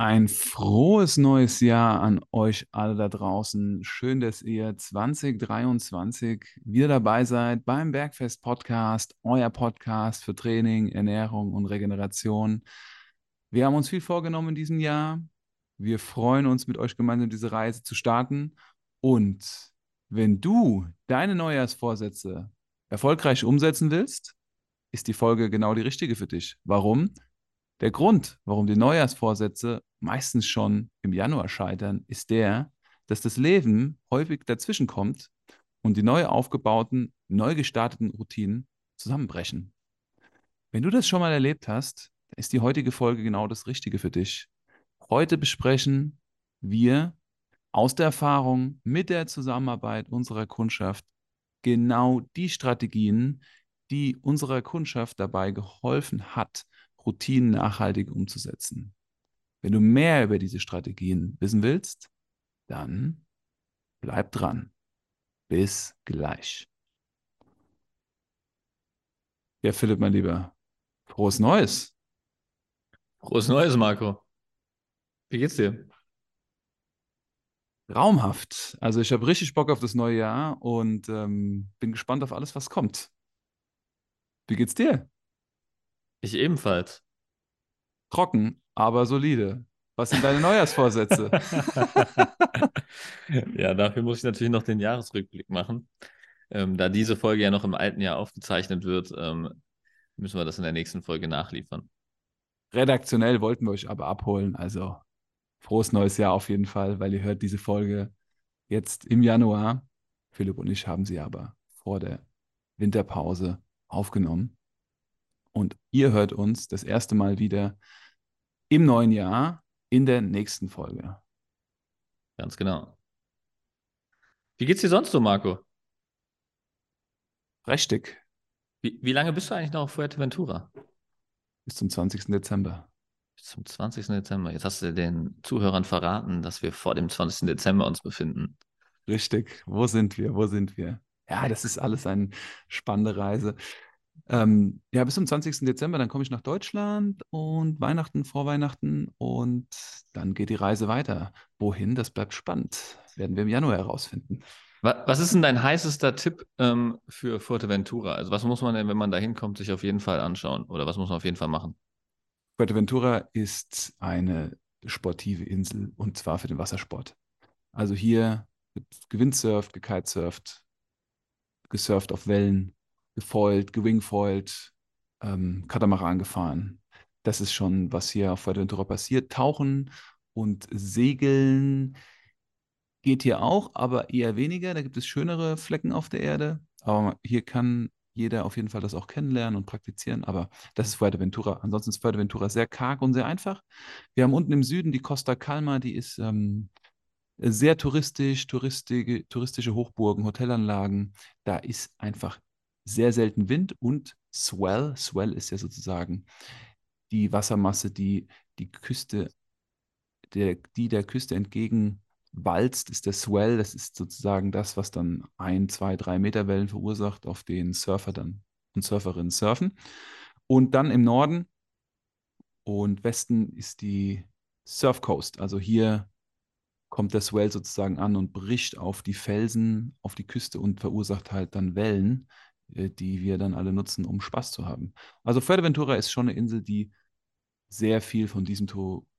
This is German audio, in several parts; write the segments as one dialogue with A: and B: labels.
A: Ein frohes neues Jahr an euch alle da draußen. Schön, dass ihr 2023 wieder dabei seid beim Bergfest Podcast, euer Podcast für Training, Ernährung und Regeneration. Wir haben uns viel vorgenommen in diesem Jahr. Wir freuen uns, mit euch gemeinsam diese Reise zu starten. Und wenn du deine Neujahrsvorsätze erfolgreich umsetzen willst, ist die Folge genau die richtige für dich. Warum? Der Grund, warum die Neujahrsvorsätze meistens schon im Januar scheitern, ist der, dass das Leben häufig dazwischen kommt und die neu aufgebauten, neu gestarteten Routinen zusammenbrechen. Wenn du das schon mal erlebt hast, ist die heutige Folge genau das Richtige für dich. Heute besprechen wir aus der Erfahrung mit der Zusammenarbeit unserer Kundschaft genau die Strategien, die unserer Kundschaft dabei geholfen hat, Routinen nachhaltig umzusetzen. Wenn du mehr über diese Strategien wissen willst, dann bleib dran. Bis gleich. Ja, Philipp, mein Lieber, frohes Neues.
B: Frohes Neues, Marco. Wie geht's dir?
A: Raumhaft. Also ich habe richtig Bock auf das neue Jahr und ähm, bin gespannt auf alles, was kommt. Wie geht's dir?
B: Ich ebenfalls.
A: Trocken, aber solide. Was sind deine Neujahrsvorsätze?
B: ja, dafür muss ich natürlich noch den Jahresrückblick machen. Ähm, da diese Folge ja noch im alten Jahr aufgezeichnet wird, ähm, müssen wir das in der nächsten Folge nachliefern.
A: Redaktionell wollten wir euch aber abholen. Also frohes neues Jahr auf jeden Fall, weil ihr hört diese Folge jetzt im Januar. Philipp und ich haben sie aber vor der Winterpause aufgenommen. Und ihr hört uns das erste Mal wieder im neuen Jahr in der nächsten Folge.
B: Ganz genau. Wie geht's dir sonst so, Marco?
A: Richtig.
B: Wie, wie lange bist du eigentlich noch auf Fuerteventura?
A: Bis zum 20. Dezember.
B: Bis zum 20. Dezember. Jetzt hast du den Zuhörern verraten, dass wir vor dem 20. Dezember uns befinden.
A: Richtig. Wo sind wir? Wo sind wir? Ja, das ist alles eine spannende Reise. Ähm, ja, bis zum 20. Dezember, dann komme ich nach Deutschland und Weihnachten, vor Weihnachten und dann geht die Reise weiter. Wohin, das bleibt spannend. werden wir im Januar herausfinden.
B: Was ist denn dein heißester Tipp ähm, für Fuerteventura? Also was muss man denn, wenn man da hinkommt, sich auf jeden Fall anschauen? Oder was muss man auf jeden Fall machen?
A: Fuerteventura ist eine sportive Insel und zwar für den Wassersport. Also hier wird gewindsurft, gekitesurft, gesurft auf Wellen, gefoilt, gewingfoilt, ähm, Katamaran gefahren. Das ist schon, was hier auf Fuerteventura passiert. Tauchen und Segeln geht hier auch, aber eher weniger. Da gibt es schönere Flecken auf der Erde. Aber hier kann jeder auf jeden Fall das auch kennenlernen und praktizieren. Aber das ist Fuerteventura. Ansonsten ist Fuerteventura sehr karg und sehr einfach. Wir haben unten im Süden die Costa Calma, die ist ähm, sehr touristisch, touristische, touristische Hochburgen, Hotelanlagen. Da ist einfach sehr selten Wind und Swell. Swell ist ja sozusagen die Wassermasse, die die Küste, der, die der Küste entgegen walzt, ist der Swell. Das ist sozusagen das, was dann ein, zwei, drei Meter Wellen verursacht, auf denen Surfer dann und Surferinnen surfen. Und dann im Norden und Westen ist die Surf Coast. Also hier kommt der Swell sozusagen an und bricht auf die Felsen, auf die Küste und verursacht halt dann Wellen, die wir dann alle nutzen, um Spaß zu haben. Also Fuerteventura ist schon eine Insel, die sehr viel von diesem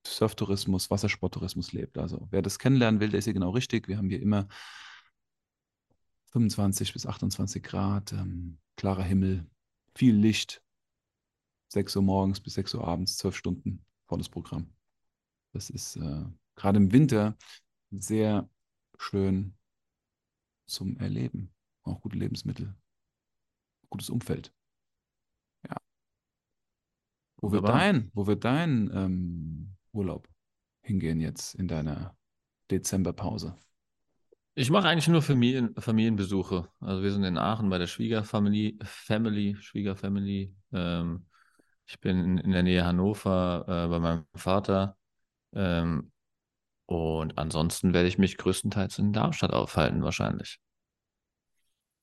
A: Surftourismus, Wassersporttourismus lebt. Also wer das kennenlernen will, der ist hier genau richtig. Wir haben hier immer 25 bis 28 Grad, ähm, klarer Himmel, viel Licht, 6 Uhr morgens bis 6 Uhr abends, 12 Stunden, volles Programm. Das ist äh, gerade im Winter sehr schön zum Erleben. Auch gute Lebensmittel gutes Umfeld. Ja. Wo wird dein, wo wird dein ähm, Urlaub hingehen jetzt in deiner Dezemberpause?
B: Ich mache eigentlich nur Familien, Familienbesuche. Also wir sind in Aachen bei der Schwiegerfamilie, Family, Schwiegerfamily. Ähm, ich bin in, in, der Nähe Hannover äh, bei meinem Vater. Ähm, und ansonsten werde ich mich größtenteils in Darmstadt aufhalten, wahrscheinlich.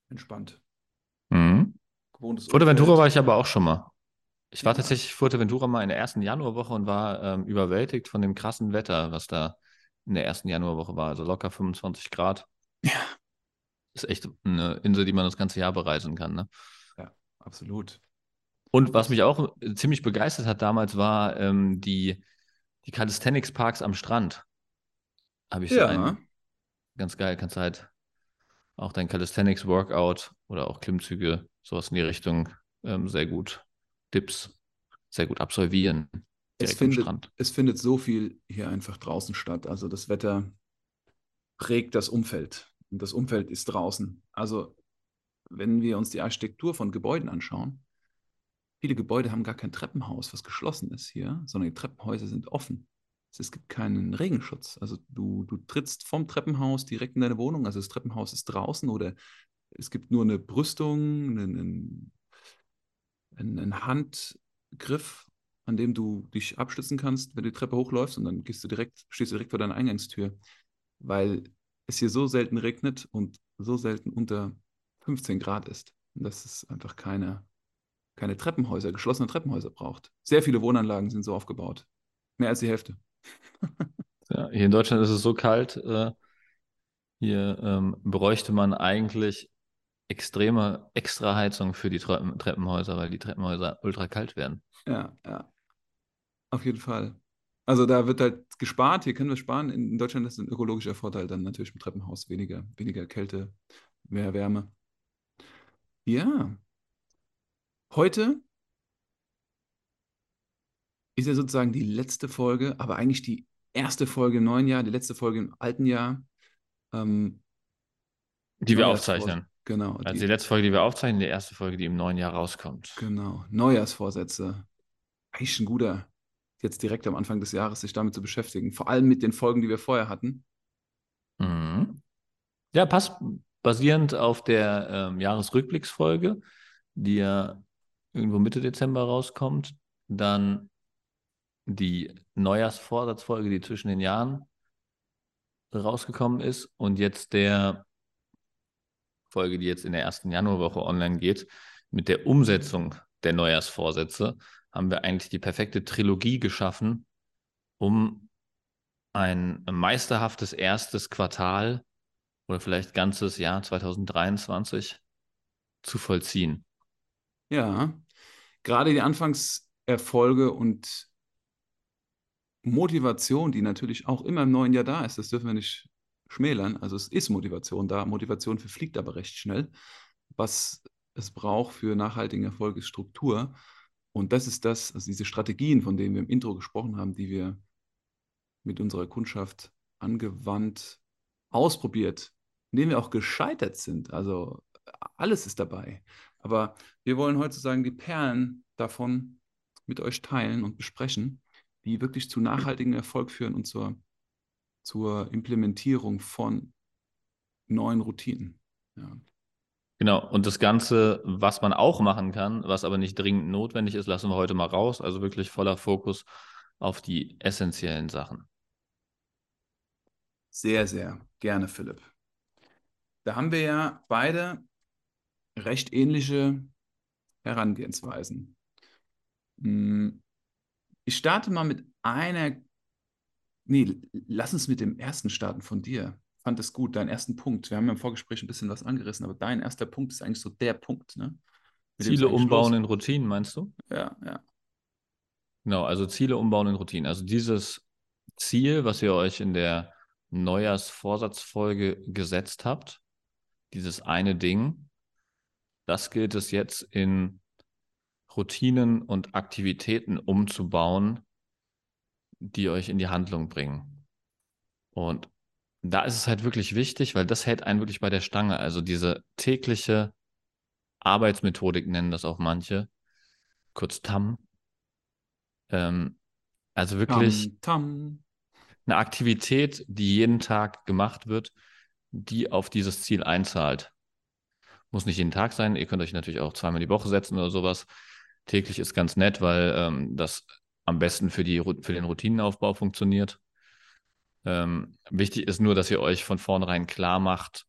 A: Entspannt.
B: Mhm. Fuerteventura war ich aber auch schon mal. Ich war
A: Ja.
B: tatsächlich Fuerteventura mal in der ersten Januarwoche und war ähm, überwältigt von dem krassen Wetter, was da in der ersten Januarwoche war. Also locker 25 Grad.
A: Ja.
B: Ist echt eine Insel, die man das ganze Jahr bereisen kann. Ne?
A: Ja, absolut.
B: Und was mich auch äh, ziemlich begeistert hat damals, war ähm, die, die Calisthenics-Parks am Strand. Habe ich so
A: Ja.
B: einen. Ganz geil, kannst halt auch dein Calisthenics-Workout oder auch Klimmzüge, sowas in die Richtung, ähm, sehr gut, Dips, sehr gut absolvieren.
A: Es findet,
B: Strand.
A: es findet so viel hier einfach draußen statt. Also das Wetter prägt das Umfeld. Und das Umfeld ist draußen. Also wenn wir uns die Architektur von Gebäuden anschauen, viele Gebäude haben gar kein Treppenhaus, was geschlossen ist hier, sondern die Treppenhäuser sind offen. Es gibt keinen Regenschutz. Also du, du trittst vom Treppenhaus direkt in deine Wohnung. Also das Treppenhaus ist draußen oder es gibt nur eine Brüstung, einen, einen, Handgriff, an dem du dich abstützen kannst, wenn du die Treppe hochläufst und dann gehst du direkt, stehst du direkt vor deiner Eingangstür, weil es hier so selten regnet und so selten unter 15 Grad ist. Dass es einfach keine, keine Treppenhäuser, geschlossene Treppenhäuser braucht. Sehr viele Wohnanlagen sind so aufgebaut. Mehr als die Hälfte.
B: Ja, hier in Deutschland ist es so kalt. Äh, hier ähm, bräuchte man eigentlich extreme Extraheizung für die Treppen Treppenhäuser, weil die Treppenhäuser ultra kalt werden.
A: Ja, ja. Auf jeden Fall. Also da wird halt gespart, hier können wir sparen. In Deutschland ist ein ökologischer Vorteil dann natürlich im Treppenhaus weniger, weniger Kälte, mehr Wärme. Ja. Heute ist ja sozusagen die letzte Folge, aber eigentlich die erste Folge im neuen Jahr, die letzte Folge im alten Jahr. Ähm,
B: Die wir aufzeichnen.
A: Genau,
B: Also
A: die,
B: die letzte Folge, die wir aufzeichnen, die erste Folge, die im neuen Jahr rauskommt.
A: genau. Neujahrsvorsätze. Eigentlich ein guter, jetzt direkt am Anfang des Jahres sich damit zu beschäftigen. Vor allem mit den Folgen, die wir vorher hatten.
B: Mhm. Ja, passt basierend auf der ähm, Jahresrückblicksfolge, die ja irgendwo Mitte Dezember rauskommt. Dann die Neujahrsvorsatzfolge, die zwischen den Jahren rausgekommen ist. Und jetzt der Folge, die jetzt in der ersten Januarwoche online geht, mit der Umsetzung der Neujahrsvorsätze, haben wir eigentlich die perfekte Trilogie geschaffen, um ein meisterhaftes erstes Quartal oder vielleicht ganzes Jahr 2023 zu vollziehen.
A: Ja, gerade die Anfangserfolge und Motivation, die natürlich auch immer im neuen Jahr da ist, das dürfen wir nicht schmälern. Also es ist Motivation da. Motivation verfliegt aber recht schnell. Was es braucht für nachhaltigen Erfolg ist Struktur. Und das ist das, also diese Strategien, von denen wir im Intro gesprochen haben, die wir mit unserer Kundschaft angewandt, ausprobiert, in denen wir auch gescheitert sind. Also alles ist dabei. Aber wir wollen heute sozusagen die Perlen davon mit euch teilen und besprechen, die wirklich zu nachhaltigem Erfolg führen und zur, zur Implementierung von neuen Routinen. Ja.
B: Genau, und das Ganze, was man auch machen kann, was aber nicht dringend notwendig ist, lassen wir heute mal raus. Also wirklich voller Fokus auf die essentiellen Sachen.
A: Sehr, sehr gerne, Philipp. Da haben wir ja beide recht ähnliche Herangehensweisen. Hm, Ich starte mal mit einer. Nee, lass uns mit dem ersten starten von dir. Fand es gut, deinen ersten Punkt. Wir haben ja im Vorgespräch ein bisschen was angerissen, aber dein erster Punkt ist eigentlich so der Punkt, ne? Mit
B: Ziele umbauen in Routinen, meinst du?
A: Ja, ja.
B: Genau, also Ziele umbauen in Routinen. Also dieses Ziel, was ihr euch in der Neujahrsvorsatzfolge gesetzt habt, dieses eine Ding, das gilt es jetzt in Routinen und Aktivitäten umzubauen, die euch in die Handlung bringen. Und da ist es halt wirklich wichtig, weil das hält einen wirklich bei der Stange. Also diese tägliche Arbeitsmethodik nennen das auch manche, kurz TAM. Ähm, also wirklich
A: Tam, tam.
B: eine Aktivität, die jeden Tag gemacht wird, die auf dieses Ziel einzahlt. Muss nicht jeden Tag sein. Ihr könnt euch natürlich auch zweimal die Woche setzen oder sowas. Täglich ist ganz nett, weil ähm, das am besten für, die, für den Routinenaufbau funktioniert. Ähm, wichtig ist nur, dass ihr euch von vornherein klar macht,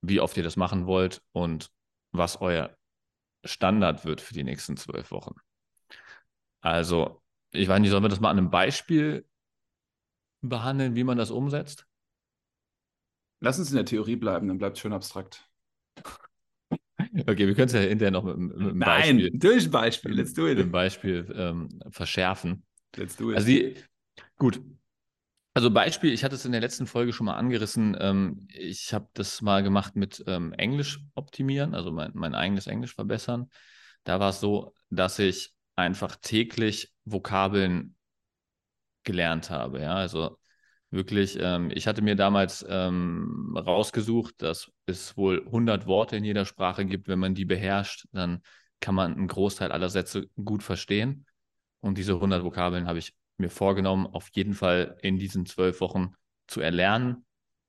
B: wie oft ihr das machen wollt und was euer Standard wird für die nächsten zwölf Wochen. Also, ich weiß nicht, sollen wir das mal an einem Beispiel behandeln, wie man das umsetzt?
A: Lass uns in der Theorie bleiben, dann bleibt es schön abstrakt.
B: Okay, wir können es ja hinterher noch mit, mit einem
A: Nein,
B: Beispiel,
A: durch ein Beispiel. Let's do
B: mit einem
A: it.
B: Beispiel ähm, verschärfen.
A: Let's do it.
B: Also die, gut. Also Beispiel, ich hatte es in der letzten Folge schon mal angerissen. Ähm, ich habe das mal gemacht mit ähm, Englisch optimieren, also mein, mein eigenes Englisch verbessern. Da war es so, dass ich einfach täglich Vokabeln gelernt habe. Ja, also wirklich, ähm, ich hatte mir damals ähm, rausgesucht, dass es wohl 100 Worte in jeder Sprache gibt. Wenn man die beherrscht, dann kann man einen Großteil aller Sätze gut verstehen. Und diese 100 Vokabeln habe ich mir vorgenommen, auf jeden Fall in diesen zwölf Wochen zu erlernen.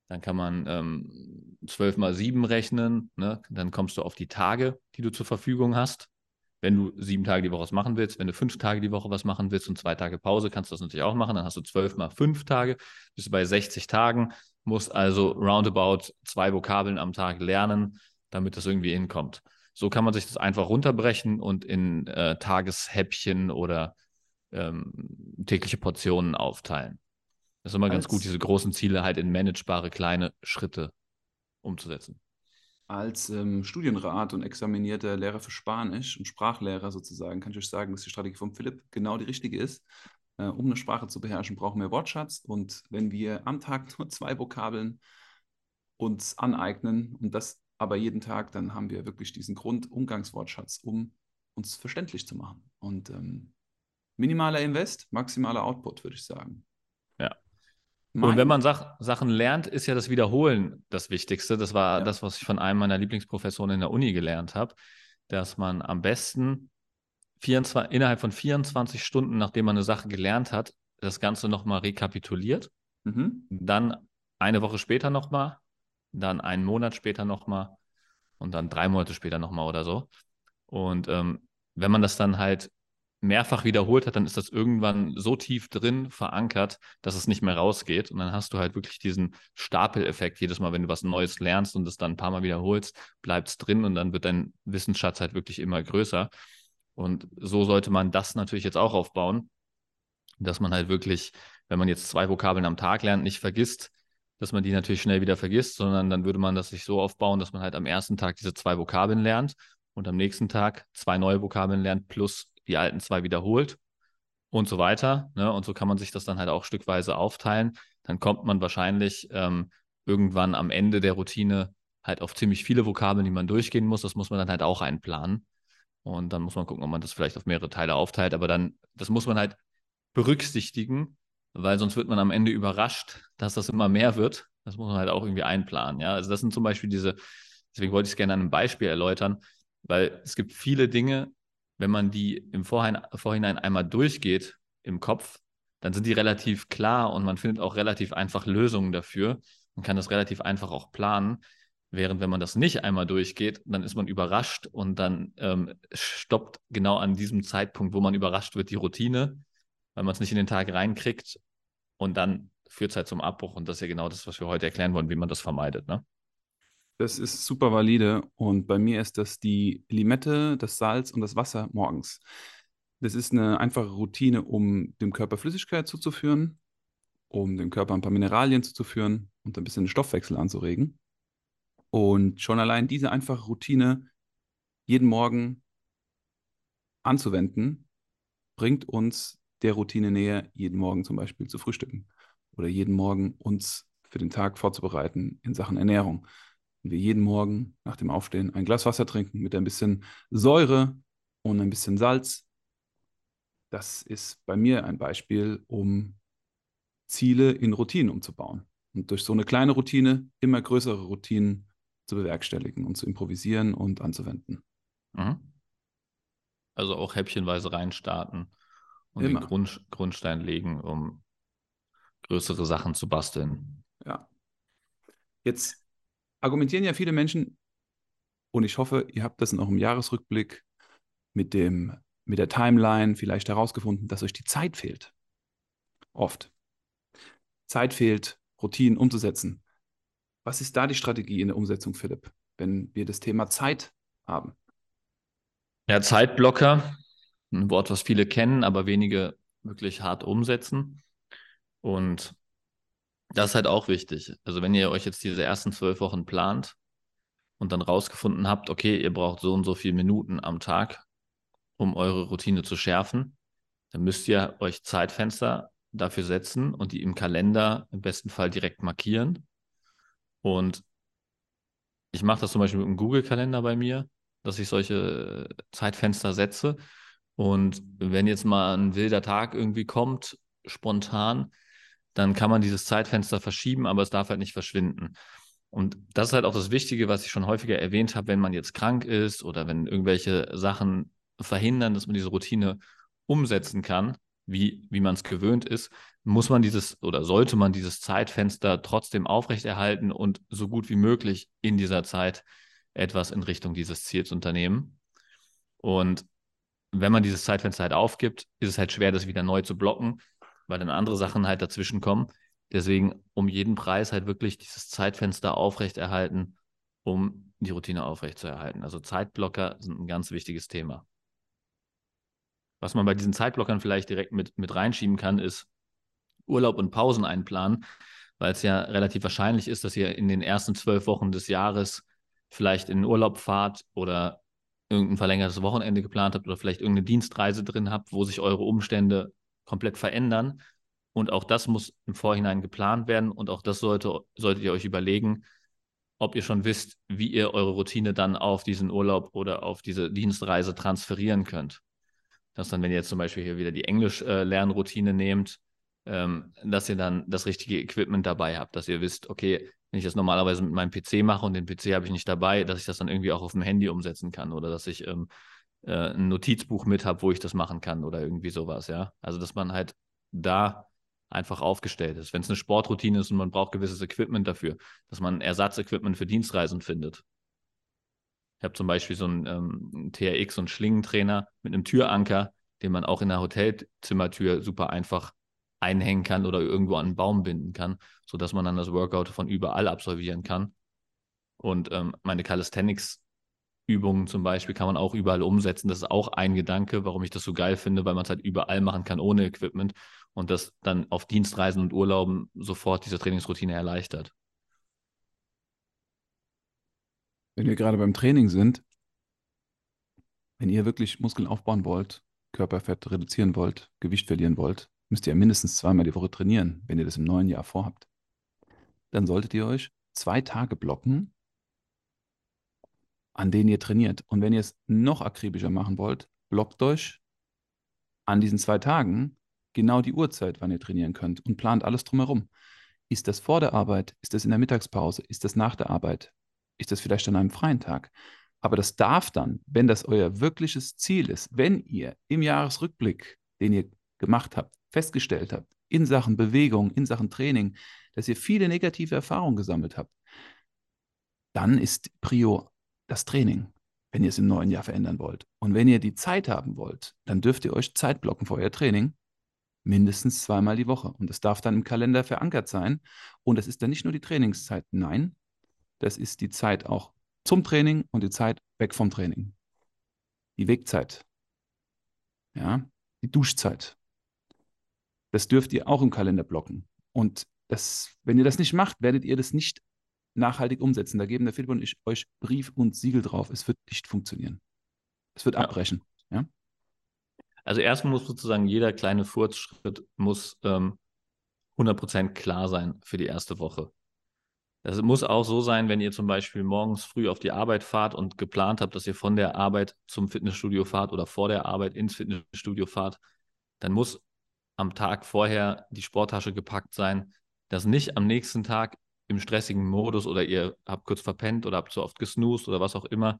B: Dann kann man ähm, 12 mal 7 rechnen. Ne? Dann kommst du auf die Tage, die du zur Verfügung hast. Wenn du sieben Tage die Woche was machen willst, wenn du fünf Tage die Woche was machen willst und zwei Tage Pause, kannst du das natürlich auch machen. Dann hast du zwölf mal fünf Tage, bist du bei 60 Tagen, musst also roundabout zwei Vokabeln am Tag lernen, damit das irgendwie hinkommt. So kann man sich das einfach runterbrechen und in äh, Tageshäppchen oder ähm, tägliche Portionen aufteilen. Das ist immer ganz
A: Als-
B: gut, diese großen Ziele halt in managebare kleine Schritte umzusetzen.
A: Als ähm, Studienrat und examinierter Lehrer für Spanisch und Sprachlehrer sozusagen kann ich euch sagen, dass die Strategie von Philipp genau die richtige ist. Äh, um eine Sprache zu beherrschen, brauchen wir Wortschatz. Und wenn wir am Tag nur zwei Vokabeln uns aneignen und das aber jeden Tag, dann haben wir wirklich diesen Grundumgangswortschatz, um uns verständlich zu machen. Und ähm, minimaler Invest, maximaler Output, würde ich sagen. Mein-
B: Und wenn man Sach Sachen lernt, ist ja das Wiederholen das Wichtigste. Das war
A: Ja.
B: das, was ich von einem meiner Lieblingsprofessoren in der Uni gelernt habe, dass man am besten 24, innerhalb von 24 Stunden, nachdem man eine Sache gelernt hat, das Ganze nochmal rekapituliert.
A: Mhm.
B: Dann eine Woche später nochmal, dann einen Monat später nochmal und dann drei Monate später nochmal oder so. Und ähm, wenn man das dann halt mehrfach wiederholt hat, dann ist das irgendwann so tief drin verankert, dass es nicht mehr rausgeht. Und dann hast du halt wirklich diesen Stapeleffekt. Jedes Mal, wenn du was Neues lernst und es dann ein paar Mal wiederholst, bleibt es drin und dann wird dein Wissensschatz halt wirklich immer größer. Und so sollte man das natürlich jetzt auch aufbauen, dass man halt wirklich, wenn man jetzt zwei Vokabeln am Tag lernt, nicht vergisst, dass man die natürlich schnell wieder vergisst, sondern dann würde man das sich so aufbauen, dass man halt am ersten Tag diese zwei Vokabeln lernt und am nächsten Tag zwei neue Vokabeln lernt plus die alten zwei wiederholt und so weiter. Ne? Und so kann man sich das dann halt auch stückweise aufteilen. Dann kommt man wahrscheinlich ähm, irgendwann am Ende der Routine halt auf ziemlich viele Vokabeln, die man durchgehen muss. Das muss man dann halt auch einplanen. Und dann muss man gucken, ob man das vielleicht auf mehrere Teile aufteilt. Aber dann, das muss man halt berücksichtigen, weil sonst wird man am Ende überrascht, dass das immer mehr wird. Das muss man halt auch irgendwie einplanen. Ja, also das sind zum Beispiel diese, deswegen wollte ich es gerne an einem Beispiel erläutern, weil es gibt viele Dinge, wenn man die im Vorhinein, Vorhinein einmal durchgeht im Kopf, dann sind die relativ klar und man findet auch relativ einfach Lösungen dafür. Man kann das relativ einfach auch planen. Während wenn man das nicht einmal durchgeht, dann ist man überrascht und dann ähm, stoppt genau an diesem Zeitpunkt, wo man überrascht wird, die Routine, weil man es nicht in den Tag reinkriegt und dann führt es halt zum Abbruch. Und das ist ja genau das, was wir heute erklären wollen, wie man das vermeidet. Ne?
A: Das ist super valide und bei mir ist das die Limette, das Salz und das Wasser morgens. Das ist eine einfache Routine, um dem Körper Flüssigkeit zuzuführen, um dem Körper ein paar Mineralien zuzuführen und ein bisschen den Stoffwechsel anzuregen. Und schon allein diese einfache Routine jeden Morgen anzuwenden, bringt uns der Routine näher, jeden Morgen zum Beispiel zu frühstücken oder jeden Morgen uns für den Tag vorzubereiten in Sachen Ernährung. Wenn wir jeden Morgen nach dem Aufstehen ein Glas Wasser trinken mit ein bisschen Säure und ein bisschen Salz, das ist bei mir ein Beispiel, um Ziele in Routinen umzubauen und durch so eine kleine Routine immer größere Routinen zu bewerkstelligen und zu improvisieren und anzuwenden.
B: Mhm. Also auch häppchenweise reinstarten und
A: Immer.
B: den Grund, Grundstein legen, um größere Sachen zu basteln.
A: Ja. Jetzt argumentieren ja viele Menschen, und ich hoffe, ihr habt das in eurem Jahresrückblick mit, dem, mit der Timeline vielleicht herausgefunden, dass euch die Zeit fehlt. Oft. Zeit fehlt, Routinen umzusetzen. Was ist da die Strategie in der Umsetzung, Philipp, wenn wir das Thema Zeit haben?
B: Ja, Zeitblocker, ein Wort, was viele kennen, aber wenige wirklich hart umsetzen. Und das ist halt auch wichtig. Also wenn ihr euch jetzt diese ersten zwölf Wochen plant und dann rausgefunden habt, okay, ihr braucht so und so viele Minuten am Tag, um eure Routine zu schärfen, dann müsst ihr euch Zeitfenster dafür setzen und die im Kalender im besten Fall direkt markieren. Und ich mache das zum Beispiel mit einem Google-Kalender bei mir, dass ich solche Zeitfenster setze. Und wenn jetzt mal ein wilder Tag irgendwie kommt, spontan, dann kann man dieses Zeitfenster verschieben, aber es darf halt nicht verschwinden. Und das ist halt auch das Wichtige, was ich schon häufiger erwähnt habe, wenn man jetzt krank ist oder wenn irgendwelche Sachen verhindern, dass man diese Routine umsetzen kann, wie, wie man es gewöhnt ist, muss man dieses oder sollte man dieses Zeitfenster trotzdem aufrechterhalten und so gut wie möglich in dieser Zeit etwas in Richtung dieses Ziels unternehmen. Und wenn man dieses Zeitfenster halt aufgibt, ist es halt schwer, das wieder neu zu blocken, weil dann andere Sachen halt dazwischen kommen. Deswegen um jeden Preis halt wirklich dieses Zeitfenster aufrechterhalten, um die Routine aufrechtzuerhalten. Also Zeitblocker sind ein ganz wichtiges Thema. Was man bei diesen Zeitblockern vielleicht direkt mit, mit reinschieben kann, ist Urlaub und Pausen einplanen, weil es ja relativ wahrscheinlich ist, dass ihr in den ersten zwölf Wochen des Jahres vielleicht in den Urlaub fahrt oder irgendein verlängertes Wochenende geplant habt oder vielleicht irgendeine Dienstreise drin habt, wo sich eure Umstände komplett verändern. Und auch das muss im Vorhinein geplant werden. Und auch das sollte, solltet ihr euch überlegen, ob ihr schon wisst, wie ihr eure Routine dann auf diesen Urlaub oder auf diese Dienstreise transferieren könnt. Dass dann, wenn ihr jetzt zum Beispiel hier wieder die Englisch-Lernroutine nehmt, ähm, dass ihr dann das richtige Equipment dabei habt, dass ihr wisst, okay, wenn ich das normalerweise mit meinem PC mache und den PC habe ich nicht dabei, dass ich das dann irgendwie auch auf dem Handy umsetzen kann. Oder dass ich ähm, äh, ein Notizbuch mit habe, wo ich das machen kann oder irgendwie sowas, ja. Also, dass man halt da einfach aufgestellt ist. Wenn es eine Sportroutine ist und man braucht gewisses Equipment dafür, dass man Ersatzequipment für Dienstreisen findet. Ich habe zum Beispiel so einen ähm, TRX und Schlingentrainer mit einem Türanker, den man auch in der Hotelzimmertür super einfach einhängen kann oder irgendwo an einen Baum binden kann, sodass man dann das Workout von überall absolvieren kann. Und ähm, meine Calisthenics-Übungen zum Beispiel kann man auch überall umsetzen. Das ist auch ein Gedanke, warum ich das so geil finde, weil man es halt überall machen kann ohne Equipment und das dann auf Dienstreisen und Urlauben sofort diese Trainingsroutine erleichtert.
A: wenn wir gerade beim Training sind, wenn ihr wirklich Muskeln aufbauen wollt, Körperfett reduzieren wollt, Gewicht verlieren wollt, müsst ihr mindestens zweimal die Woche trainieren, wenn ihr das im neuen Jahr vorhabt. Dann solltet ihr euch zwei Tage blocken, an denen ihr trainiert. Und wenn ihr es noch akribischer machen wollt, blockt euch an diesen zwei Tagen genau die Uhrzeit, wann ihr trainieren könnt und plant alles drumherum. Ist das vor der Arbeit? Ist das in der Mittagspause? Ist das nach der Arbeit? ist das vielleicht an einem freien Tag. Aber das darf dann, wenn das euer wirkliches Ziel ist, wenn ihr im Jahresrückblick, den ihr gemacht habt, festgestellt habt, in Sachen Bewegung, in Sachen Training, dass ihr viele negative Erfahrungen gesammelt habt, dann ist Prio das Training, wenn ihr es im neuen Jahr verändern wollt. Und wenn ihr die Zeit haben wollt, dann dürft ihr euch Zeit blocken für euer Training, mindestens zweimal die Woche. Und das darf dann im Kalender verankert sein. Und das ist dann nicht nur die Trainingszeit, nein, das ist die Zeit auch zum Training und die Zeit weg vom Training. Die Wegzeit. Ja, die Duschzeit. Das dürft ihr auch im Kalender blocken. Und das, wenn ihr das nicht macht, werdet ihr das nicht nachhaltig umsetzen. Da geben der Philipp und ich euch Brief und Siegel drauf. Es wird nicht funktionieren. Es wird ja. abbrechen. Ja?
B: Also erstmal muss sozusagen jeder kleine Furzschritt muss ähm, 100% klar sein für die erste Woche. Das muss auch so sein, wenn ihr zum Beispiel morgens früh auf die Arbeit fahrt und geplant habt, dass ihr von der Arbeit zum Fitnessstudio fahrt oder vor der Arbeit ins Fitnessstudio fahrt, dann muss am Tag vorher die Sporttasche gepackt sein, dass nicht am nächsten Tag im stressigen Modus oder ihr habt kurz verpennt oder habt zu oft gesnoost oder was auch immer,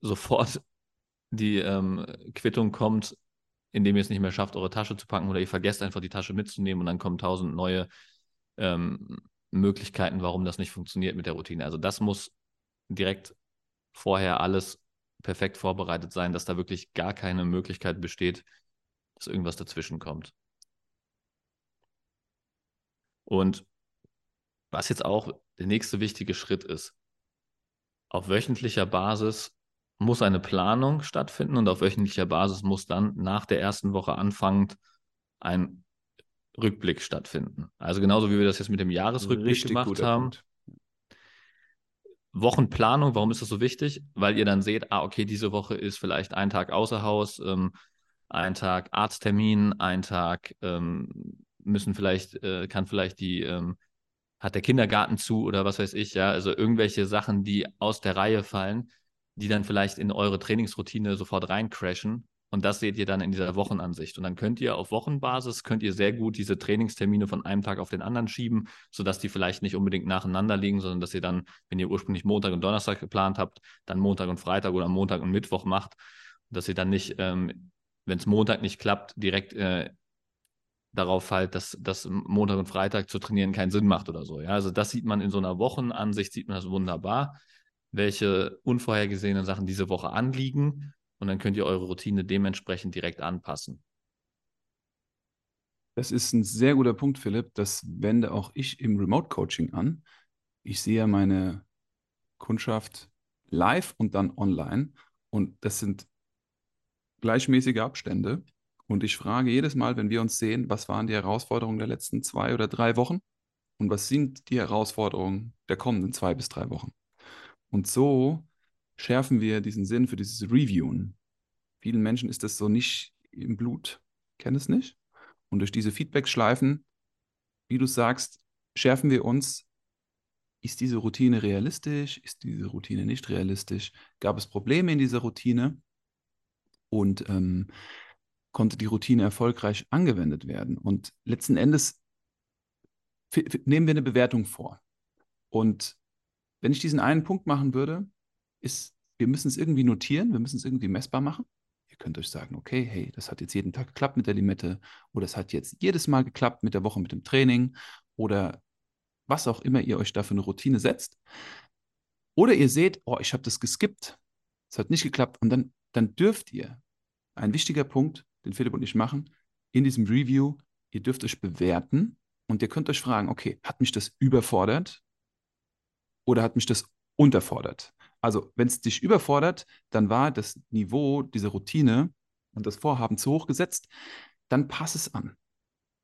B: sofort die ähm, Quittung kommt, indem ihr es nicht mehr schafft, eure Tasche zu packen oder ihr vergesst einfach die Tasche mitzunehmen und dann kommen tausend neue ähm, Möglichkeiten, warum das nicht funktioniert mit der Routine. Also das muss direkt vorher alles perfekt vorbereitet sein, dass da wirklich gar keine Möglichkeit besteht, dass irgendwas dazwischen kommt. Und was jetzt auch der nächste wichtige Schritt ist, auf wöchentlicher Basis muss eine Planung stattfinden und auf wöchentlicher Basis muss dann nach der ersten Woche anfangend ein Rückblick stattfinden. Also genauso wie wir das jetzt mit dem Jahresrückblick
A: Richtig
B: gemacht haben.
A: Punkt.
B: Wochenplanung, warum ist das so wichtig? Weil ihr dann seht, ah, okay, diese Woche ist vielleicht ein Tag außer Haus, ähm, ein Tag Arzttermin, ein Tag ähm, müssen vielleicht, äh, kann vielleicht die, ähm, hat der Kindergarten zu oder was weiß ich, ja, also irgendwelche Sachen, die aus der Reihe fallen, die dann vielleicht in eure Trainingsroutine sofort reincrashen. Und das seht ihr dann in dieser Wochenansicht. Und dann könnt ihr auf Wochenbasis, könnt ihr sehr gut diese Trainingstermine von einem Tag auf den anderen schieben, sodass die vielleicht nicht unbedingt nacheinander liegen, sondern dass ihr dann, wenn ihr ursprünglich Montag und Donnerstag geplant habt, dann Montag und Freitag oder Montag und Mittwoch macht. Dass ihr dann nicht, ähm, wenn es Montag nicht klappt, direkt äh, darauf fällt, dass, dass Montag und Freitag zu trainieren keinen Sinn macht oder so. Ja? Also das sieht man in so einer Wochenansicht, sieht man das wunderbar, welche unvorhergesehenen Sachen diese Woche anliegen und dann könnt ihr eure Routine dementsprechend direkt anpassen.
A: Das ist ein sehr guter Punkt, Philipp. Das wende auch ich im Remote-Coaching an. Ich sehe meine Kundschaft live und dann online. Und das sind gleichmäßige Abstände. Und ich frage jedes Mal, wenn wir uns sehen, was waren die Herausforderungen der letzten zwei oder drei Wochen und was sind die Herausforderungen der kommenden zwei bis drei Wochen. Und so schärfen wir diesen Sinn für dieses Reviewen. Vielen Menschen ist das so nicht im Blut, kennen es nicht. Und durch diese Feedback-Schleifen, wie du sagst, schärfen wir uns, ist diese Routine realistisch, ist diese Routine nicht realistisch, gab es Probleme in dieser Routine und ähm, konnte die Routine erfolgreich angewendet werden. Und letzten Endes nehmen wir eine Bewertung vor. Und wenn ich diesen einen Punkt machen würde, ist, wir müssen es irgendwie notieren, wir müssen es irgendwie messbar machen. Ihr könnt euch sagen, okay, hey, das hat jetzt jeden Tag geklappt mit der Limette oder es hat jetzt jedes Mal geklappt mit der Woche mit dem Training oder was auch immer ihr euch da für eine Routine setzt. Oder ihr seht, oh, ich habe das geskippt, es hat nicht geklappt und dann, dann dürft ihr, ein wichtiger Punkt, den Philipp und ich machen, in diesem Review, ihr dürft euch bewerten und ihr könnt euch fragen, okay, hat mich das überfordert oder hat mich das unterfordert? Also, wenn es dich überfordert, dann war das Niveau dieser Routine und das Vorhaben zu hoch gesetzt, dann pass es an.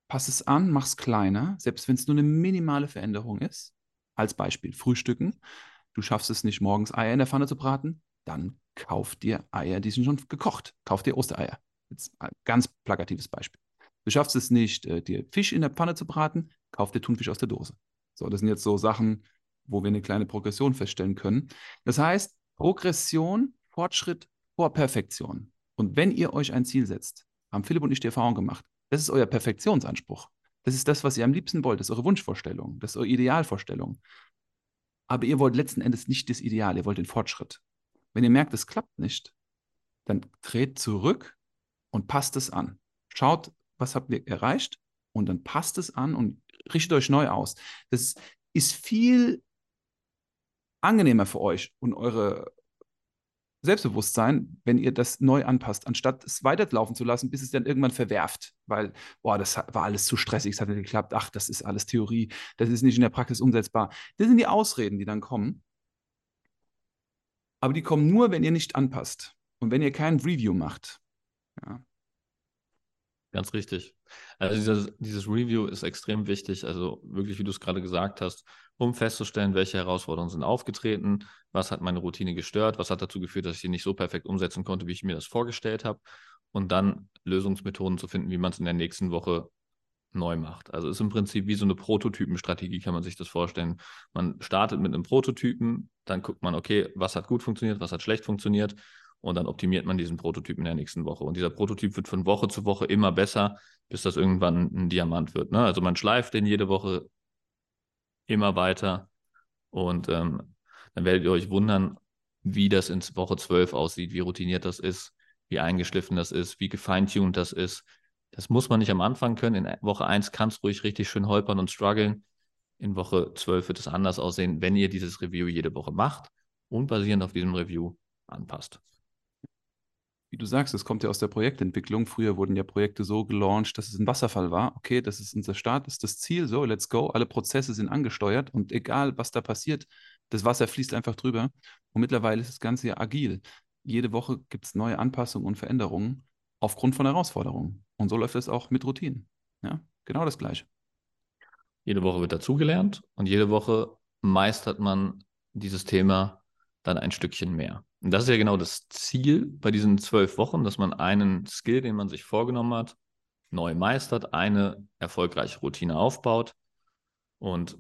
A: Pass es an, mach es kleiner, selbst wenn es nur eine minimale Veränderung ist. Als Beispiel Frühstücken. Du schaffst es nicht, morgens Eier in der Pfanne zu braten, dann kauf dir Eier, die sind schon gekocht. Kauf dir Ostereier. Jetzt ein ganz plakatives Beispiel. Du schaffst es nicht, äh, dir Fisch in der Pfanne zu braten, kauf dir Thunfisch aus der Dose. So, das sind jetzt so Sachen, wo wir eine kleine Progression feststellen können. Das heißt, Progression, Fortschritt vor Perfektion. Und wenn ihr euch ein Ziel setzt, haben Philipp und ich die Erfahrung gemacht, das ist euer Perfektionsanspruch. Das ist das, was ihr am liebsten wollt. Das ist eure Wunschvorstellung. Das ist eure Idealvorstellung. Aber ihr wollt letzten Endes nicht das Ideal, ihr wollt den Fortschritt. Wenn ihr merkt, es klappt nicht, dann dreht zurück und passt es an. Schaut, was habt ihr erreicht und dann passt es an und richtet euch neu aus. Das ist viel angenehmer für euch und eure Selbstbewusstsein, wenn ihr das neu anpasst, anstatt es weiterlaufen zu lassen, bis es dann irgendwann verwerft, weil, boah, das war alles zu stressig, es hat nicht geklappt, ach, das ist alles Theorie, das ist nicht in der Praxis umsetzbar. Das sind die Ausreden, die dann kommen. Aber die kommen nur, wenn ihr nicht anpasst und wenn ihr kein Review macht. Ja.
B: Ganz richtig. Also dieses, dieses, Review ist extrem wichtig, also wirklich, wie du es gerade gesagt hast, um festzustellen, welche Herausforderungen sind aufgetreten, was hat meine Routine gestört, was hat dazu geführt, dass ich die nicht so perfekt umsetzen konnte, wie ich mir das vorgestellt habe, und dann Lösungsmethoden zu finden, wie man es in der nächsten Woche neu macht. Also ist im Prinzip wie so eine Prototypenstrategie, kann man sich das vorstellen. Man startet mit einem Prototypen, dann guckt man, okay, was hat gut funktioniert, was hat schlecht funktioniert und dann optimiert man diesen Prototyp in der nächsten Woche. Und dieser Prototyp wird von Woche zu Woche immer besser, bis das irgendwann ein Diamant wird. Ne? Also man schleift den jede Woche immer weiter und ähm, dann werdet ihr euch wundern, wie das in Woche 12 aussieht, wie routiniert das ist, wie eingeschliffen das ist, wie gefeintuned das ist. Das muss man nicht am Anfang können. In Woche 1 kann es ruhig richtig schön holpern und strugglen. In Woche 12 wird es anders aussehen, wenn ihr dieses Review jede Woche macht und basierend auf diesem Review anpasst
A: wie du sagst, es kommt ja aus der Projektentwicklung. Früher wurden ja Projekte so gelauncht, dass es ein Wasserfall war. Okay, das ist unser Start, das ist das Ziel, so, let's go. Alle Prozesse sind angesteuert und egal, was da passiert, das Wasser fließt einfach drüber. Und mittlerweile ist das Ganze ja agil. jede Woche gibt es neue Anpassungen und Veränderungen aufgrund von Herausforderungen. Und so läuft es auch mit Routinen. Ja, genau das Gleiche.
B: Jede Woche wird dazugelernt und jede Woche meistert man dieses Thema dann ein Stückchen mehr. Und das ist ja genau das Ziel bei diesen zwölf Wochen, dass man einen Skill, den man sich vorgenommen hat, neu meistert, eine erfolgreiche Routine aufbaut und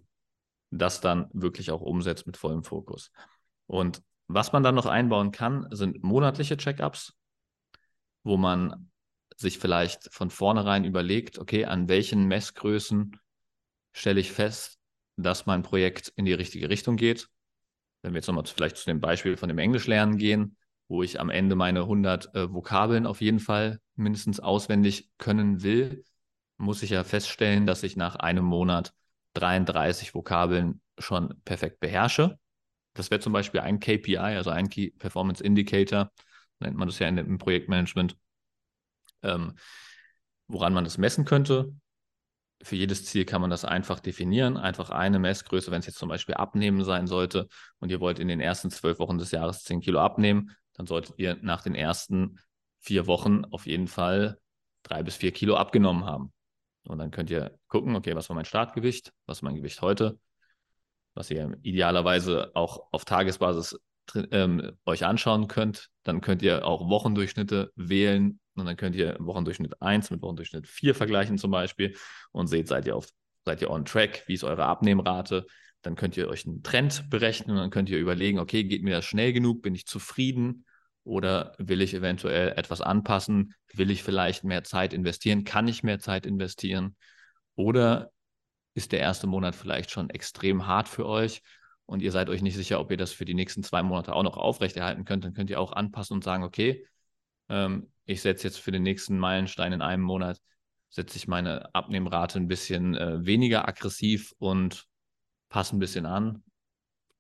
B: das dann wirklich auch umsetzt mit vollem Fokus. Und was man dann noch einbauen kann, sind monatliche Check-ups, wo man sich vielleicht von vornherein überlegt, okay, an welchen Messgrößen stelle ich fest, dass mein Projekt in die richtige Richtung geht. Wenn wir jetzt nochmal vielleicht zu dem Beispiel von dem Englischlernen gehen, wo ich am Ende meine 100 äh, Vokabeln auf jeden Fall mindestens auswendig können will, muss ich ja feststellen, dass ich nach einem Monat 33 Vokabeln schon perfekt beherrsche. Das wäre zum Beispiel ein KPI, also ein Key Performance Indicator, nennt man das ja im Projektmanagement, ähm, woran man das messen könnte. Für jedes Ziel kann man das einfach definieren, einfach eine Messgröße, wenn es jetzt zum Beispiel abnehmen sein sollte und ihr wollt in den ersten zwölf Wochen des Jahres 10 Kilo abnehmen, dann solltet ihr nach den ersten vier Wochen auf jeden Fall drei bis vier Kilo abgenommen haben. Und dann könnt ihr gucken, okay, was war mein Startgewicht, was ist mein Gewicht heute, was ihr idealerweise auch auf Tagesbasis ähm, euch anschauen könnt. Dann könnt ihr auch Wochendurchschnitte wählen und dann könnt ihr Wochendurchschnitt 1 mit Wochendurchschnitt 4 vergleichen zum Beispiel und seht, seid ihr auf, seid ihr on track, wie ist eure Abnehmrate. Dann könnt ihr euch einen Trend berechnen und dann könnt ihr überlegen, okay, geht mir das schnell genug, bin ich zufrieden oder will ich eventuell etwas anpassen? Will ich vielleicht mehr Zeit investieren? Kann ich mehr Zeit investieren? Oder ist der erste Monat vielleicht schon extrem hart für euch und ihr seid euch nicht sicher, ob ihr das für die nächsten zwei Monate auch noch aufrechterhalten könnt, dann könnt ihr auch anpassen und sagen, okay, ähm, ich setze jetzt für den nächsten Meilenstein in einem Monat, setze ich meine Abnehmrate ein bisschen äh, weniger aggressiv und passe ein bisschen an,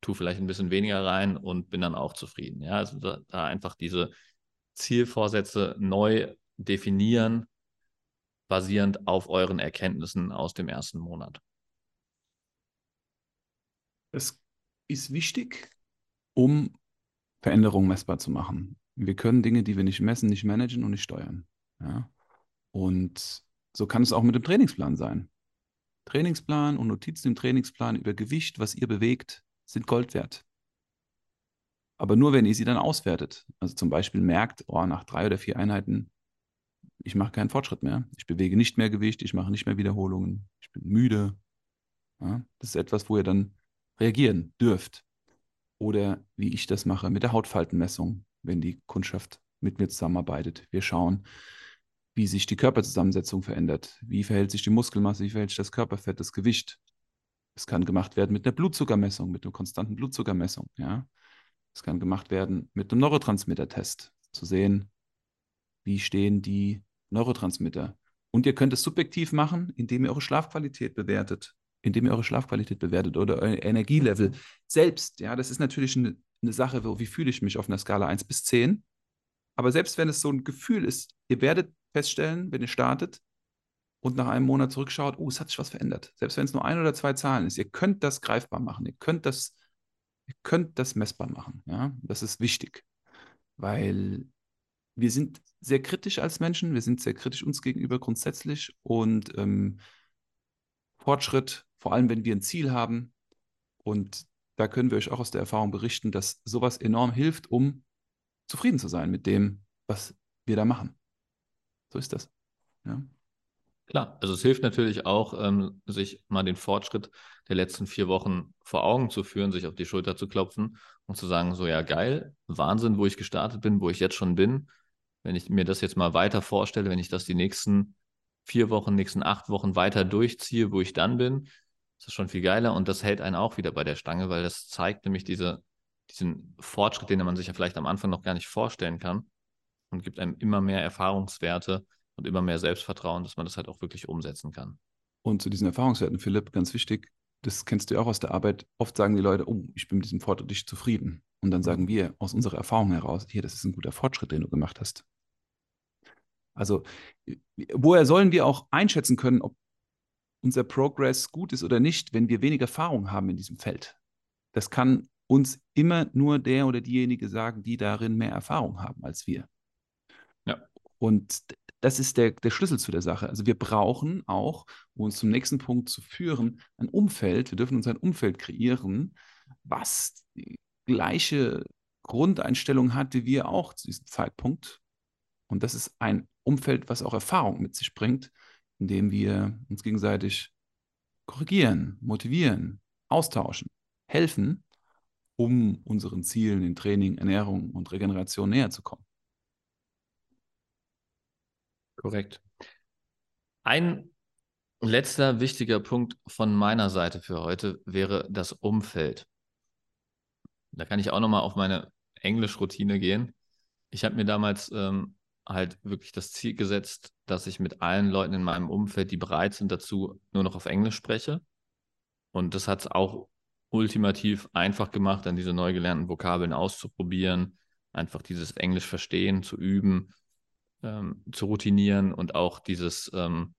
B: tue vielleicht ein bisschen weniger rein und bin dann auch zufrieden. Ja, also da, da einfach diese Zielvorsätze neu definieren basierend auf euren Erkenntnissen aus dem ersten Monat.
A: Es ist wichtig, um Veränderungen messbar zu machen. Wir können Dinge, die wir nicht messen, nicht managen und nicht steuern. Ja? Und so kann es auch mit dem Trainingsplan sein. Trainingsplan und Notizen im Trainingsplan über Gewicht, was ihr bewegt, sind Gold wert. Aber nur, wenn ihr sie dann auswertet. Also zum Beispiel merkt, oh, nach drei oder vier Einheiten ich mache keinen Fortschritt mehr. Ich bewege nicht mehr Gewicht, ich mache nicht mehr Wiederholungen, ich bin müde. Ja, das ist etwas, wo ihr dann reagieren dürft. Oder wie ich das mache mit der Hautfaltenmessung, wenn die Kundschaft mit mir zusammenarbeitet. Wir schauen, wie sich die Körperzusammensetzung verändert. Wie verhält sich die Muskelmasse, wie verhält sich das Körperfett, das Gewicht. Es kann gemacht werden mit einer Blutzuckermessung, mit einer konstanten Blutzuckermessung. Ja. Es kann gemacht werden mit einem Neurotransmitter-Test, zu sehen, wie stehen die Neurotransmitter. Und ihr könnt es subjektiv machen, indem ihr eure Schlafqualität bewertet, indem ihr eure Schlafqualität bewertet oder euer Energielevel selbst. Ja, das ist natürlich eine, eine Sache, wie fühle ich mich auf einer Skala 1 bis 10. Aber selbst wenn es so ein Gefühl ist, ihr werdet feststellen, wenn ihr startet und nach einem Monat zurückschaut, oh, es hat sich was verändert. Selbst wenn es nur ein oder zwei Zahlen ist, ihr könnt das greifbar machen, ihr könnt das, ihr könnt das messbar machen. Ja, das ist wichtig, weil wir sind sehr kritisch als Menschen, wir sind sehr kritisch uns gegenüber grundsätzlich und ähm, Fortschritt, vor allem wenn wir ein Ziel haben. Und da können wir euch auch aus der Erfahrung berichten, dass sowas enorm hilft, um zufrieden zu sein mit dem, was wir da machen. So ist das. Ja.
B: Klar, also es hilft natürlich auch, ähm, sich mal den Fortschritt der letzten vier Wochen vor Augen zu führen, sich auf die Schulter zu klopfen und zu sagen, so ja, geil, Wahnsinn, wo ich gestartet bin, wo ich jetzt schon bin wenn ich mir das jetzt mal weiter vorstelle, wenn ich das die nächsten vier Wochen, nächsten acht Wochen weiter durchziehe, wo ich dann bin, ist das schon viel geiler und das hält einen auch wieder bei der Stange, weil das zeigt nämlich diese, diesen Fortschritt, den man sich ja vielleicht am Anfang noch gar nicht vorstellen kann und gibt einem immer mehr Erfahrungswerte und immer mehr Selbstvertrauen, dass man das halt auch wirklich umsetzen kann.
A: Und zu diesen Erfahrungswerten, Philipp, ganz wichtig, das kennst du ja auch aus der Arbeit. Oft sagen die Leute, oh, ich bin mit diesem Fortschritt nicht zufrieden. Und dann sagen wir aus unserer Erfahrung heraus, hier, das ist ein guter Fortschritt, den du gemacht hast. Also woher sollen wir auch einschätzen können, ob unser Progress gut ist oder nicht, wenn wir wenig Erfahrung haben in diesem Feld? Das kann uns immer nur der oder diejenige sagen, die darin mehr Erfahrung haben als wir.
B: Ja.
A: Und das ist der, der Schlüssel zu der Sache. Also wir brauchen auch, um uns zum nächsten Punkt zu führen, ein Umfeld. Wir dürfen uns ein Umfeld kreieren, was die gleiche Grundeinstellung hat wie wir auch zu diesem Zeitpunkt. Und das ist ein Umfeld, was auch Erfahrung mit sich bringt, indem wir uns gegenseitig korrigieren, motivieren, austauschen, helfen, um unseren Zielen in Training, Ernährung und Regeneration näher zu kommen.
B: Korrekt. Ein letzter wichtiger Punkt von meiner Seite für heute wäre das Umfeld. Da kann ich auch nochmal auf meine Englischroutine gehen. Ich habe mir damals ähm, halt wirklich das Ziel gesetzt, dass ich mit allen Leuten in meinem Umfeld, die bereit sind dazu, nur noch auf Englisch spreche. Und das hat es auch ultimativ einfach gemacht, dann diese neu gelernten Vokabeln auszuprobieren, einfach dieses Englisch verstehen, zu üben, ähm, zu routinieren und auch dieses, ähm,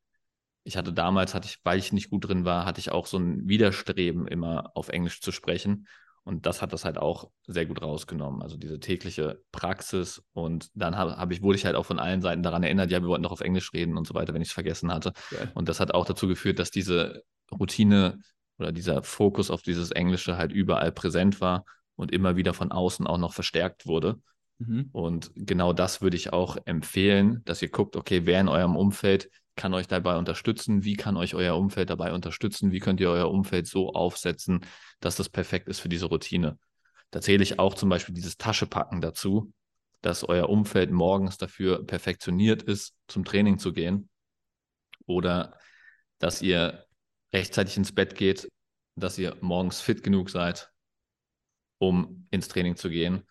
B: ich hatte damals, hatte ich, weil ich nicht gut drin war, hatte ich auch so ein Widerstreben, immer auf Englisch zu sprechen. Und das hat das halt auch sehr gut rausgenommen. Also diese tägliche Praxis. Und dann habe hab ich, wurde ich halt auch von allen Seiten daran erinnert, ja, wir wollten doch auf Englisch reden und so weiter, wenn ich es vergessen hatte. Ja. Und das hat auch dazu geführt, dass diese Routine oder dieser Fokus auf dieses Englische halt überall präsent war und immer wieder von außen auch noch verstärkt wurde. Mhm. Und genau das würde ich auch empfehlen, dass ihr guckt, okay, wer in eurem Umfeld kann euch dabei unterstützen? Wie kann euch euer Umfeld dabei unterstützen? Wie könnt ihr euer Umfeld so aufsetzen, dass das perfekt ist für diese Routine? Da zähle ich auch zum Beispiel dieses Taschepacken dazu, dass euer Umfeld morgens dafür perfektioniert ist, zum Training zu gehen. Oder dass ihr rechtzeitig ins Bett geht, dass ihr morgens fit genug seid, um ins Training zu gehen.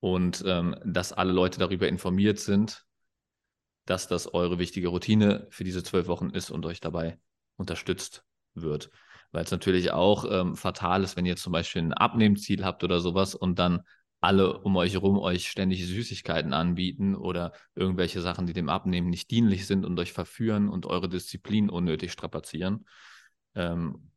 B: Und ähm, dass alle Leute darüber informiert sind, dass das eure wichtige Routine für diese zwölf Wochen ist und euch dabei unterstützt wird. Weil es natürlich auch ähm, fatal ist, wenn ihr zum Beispiel ein Abnehmziel habt oder sowas und dann alle um euch herum euch ständig Süßigkeiten anbieten oder irgendwelche Sachen, die dem Abnehmen nicht dienlich sind und euch verführen und eure Disziplin unnötig strapazieren. Ähm,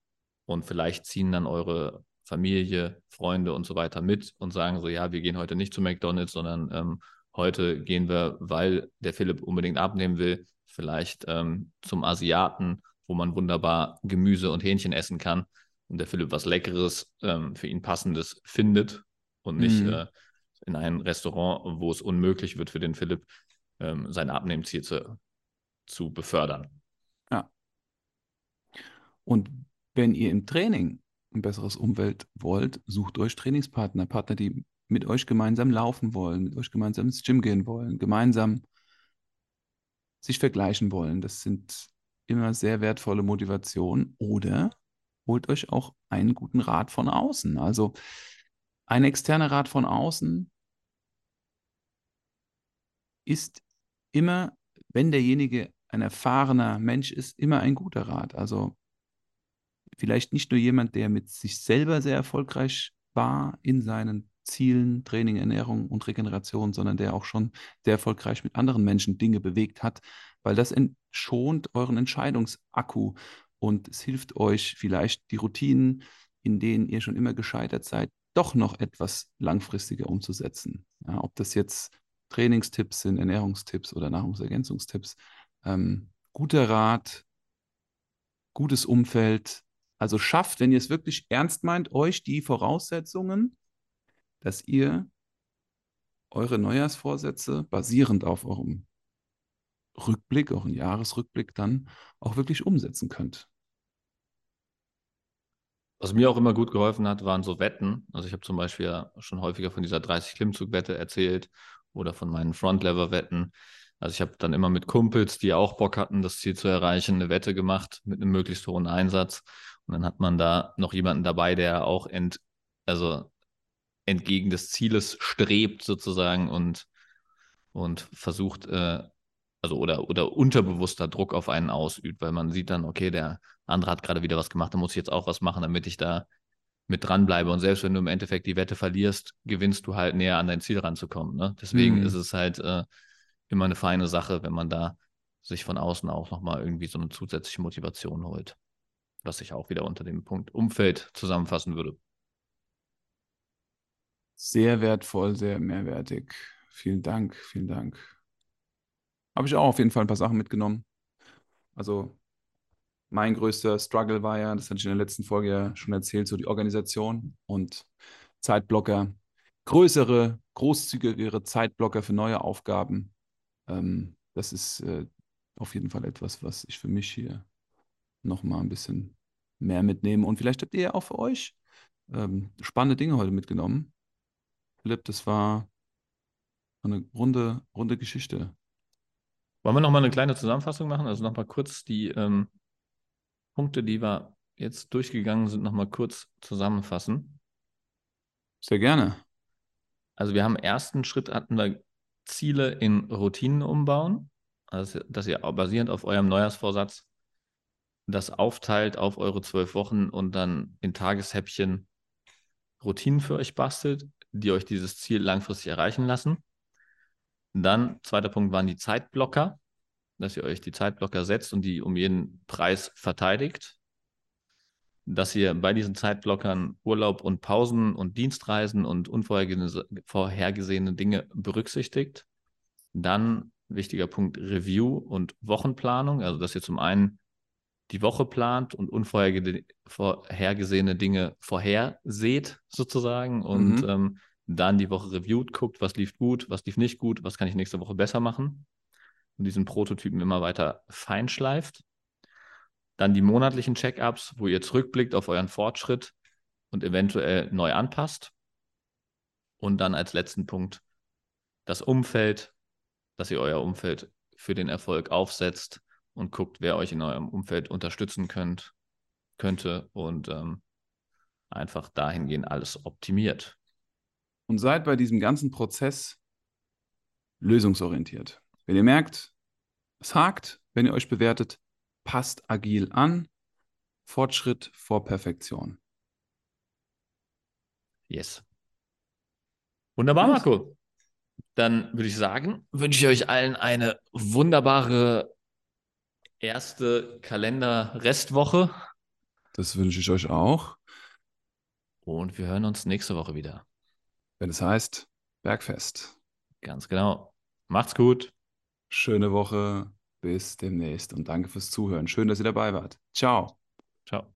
B: und vielleicht ziehen dann eure Familie, Freunde und so weiter mit und sagen so, ja, wir gehen heute nicht zu McDonald's, sondern ähm, Heute gehen wir, weil der Philipp unbedingt abnehmen will, vielleicht ähm, zum Asiaten, wo man wunderbar Gemüse und Hähnchen essen kann und der Philipp was Leckeres, ähm, für ihn passendes findet und nicht mhm. äh, in ein Restaurant, wo es unmöglich wird für den Philipp, ähm, sein Abnehmziel zu, zu befördern.
A: Ja. Und wenn ihr im Training ein besseres Umfeld wollt, sucht euch Trainingspartner, Partner, die mit euch gemeinsam laufen wollen, mit euch gemeinsam ins Gym gehen wollen, gemeinsam sich vergleichen wollen. Das sind immer sehr wertvolle Motivationen. Oder holt euch auch einen guten Rat von außen. Also ein externer Rat von außen ist immer, wenn derjenige ein erfahrener Mensch ist, immer ein guter Rat. Also vielleicht nicht nur jemand, der mit sich selber sehr erfolgreich war in seinen Zielen, Training, Ernährung und Regeneration, sondern der auch schon sehr erfolgreich mit anderen Menschen Dinge bewegt hat, weil das schont euren Entscheidungsakku und es hilft euch vielleicht die Routinen, in denen ihr schon immer gescheitert seid, doch noch etwas langfristiger umzusetzen. Ja, ob das jetzt Trainingstipps sind, Ernährungstipps oder Nahrungsergänzungstipps. Ähm, guter Rat, gutes Umfeld. Also schafft, wenn ihr es wirklich ernst meint, euch die Voraussetzungen, dass ihr eure Neujahrsvorsätze basierend auf eurem Rückblick, euren Jahresrückblick dann auch wirklich umsetzen könnt.
B: Was mir auch immer gut geholfen hat, waren so Wetten. Also ich habe zum Beispiel schon häufiger von dieser 30-Klimmzug-Wette erzählt oder von meinen Front-Lever-Wetten. Also ich habe dann immer mit Kumpels, die auch Bock hatten, das Ziel zu erreichen, eine Wette gemacht mit einem möglichst hohen Einsatz. Und dann hat man da noch jemanden dabei, der auch ent, also entgegen des Zieles strebt sozusagen und, und versucht, äh, also oder, oder unterbewusster Druck auf einen ausübt, weil man sieht dann, okay, der andere hat gerade wieder was gemacht, da muss ich jetzt auch was machen, damit ich da mit dranbleibe. Und selbst wenn du im Endeffekt die Wette verlierst, gewinnst du halt näher an dein Ziel ranzukommen. Ne? Deswegen mhm. ist es halt äh, immer eine feine Sache, wenn man da sich von außen auch nochmal irgendwie so eine zusätzliche Motivation holt. Was ich auch wieder unter dem Punkt Umfeld zusammenfassen würde.
A: Sehr wertvoll, sehr mehrwertig. Vielen Dank, vielen Dank. Habe ich auch auf jeden Fall ein paar Sachen mitgenommen. Also mein größter Struggle war ja, das hatte ich in der letzten Folge ja schon erzählt, so die Organisation und Zeitblocker. Größere, großzügigere Zeitblocker für neue Aufgaben. Ähm, das ist äh, auf jeden Fall etwas, was ich für mich hier nochmal ein bisschen mehr mitnehme. Und vielleicht habt ihr ja auch für euch ähm, spannende Dinge heute mitgenommen. Philipp, das war eine runde, runde Geschichte.
B: Wollen wir nochmal eine kleine Zusammenfassung machen? Also nochmal kurz die ähm, Punkte, die wir jetzt durchgegangen sind, nochmal kurz zusammenfassen.
A: Sehr gerne.
B: Also wir haben ersten Schritt hatten wir Ziele in Routinen umbauen, also dass ihr basierend auf eurem Neujahrsvorsatz das aufteilt auf eure zwölf Wochen und dann in Tageshäppchen Routinen für euch bastelt, die euch dieses Ziel langfristig erreichen lassen. Dann, zweiter Punkt, waren die Zeitblocker, dass ihr euch die Zeitblocker setzt und die um jeden Preis verteidigt. Dass ihr bei diesen Zeitblockern Urlaub und Pausen und Dienstreisen und unvorhergesehene Dinge berücksichtigt. Dann, wichtiger Punkt, Review und Wochenplanung, also dass ihr zum einen die Woche plant und unvorhergesehene Dinge vorherseht, sozusagen, und mhm. ähm, dann die Woche reviewt, guckt, was lief gut, was lief nicht gut, was kann ich nächste Woche besser machen und diesen Prototypen immer weiter feinschleift. Dann die monatlichen Check-ups, wo ihr zurückblickt auf euren Fortschritt und eventuell neu anpasst. Und dann als letzten Punkt das Umfeld, dass ihr euer Umfeld für den Erfolg aufsetzt und guckt, wer euch in eurem Umfeld unterstützen könnt, könnte und ähm, einfach dahingehend alles optimiert.
A: Und seid bei diesem ganzen Prozess lösungsorientiert. Wenn ihr merkt, es hakt, wenn ihr euch bewertet, passt agil an. Fortschritt vor Perfektion.
B: Yes. Wunderbar, Marco. Dann würde ich sagen, wünsche ich euch allen eine wunderbare erste Kalender-Restwoche.
A: Das wünsche ich euch auch.
B: Und wir hören uns nächste Woche wieder.
A: Wenn es heißt Bergfest.
B: Ganz genau. Macht's gut.
A: Schöne Woche. Bis demnächst und danke fürs Zuhören. Schön, dass ihr dabei wart. Ciao.
B: Ciao.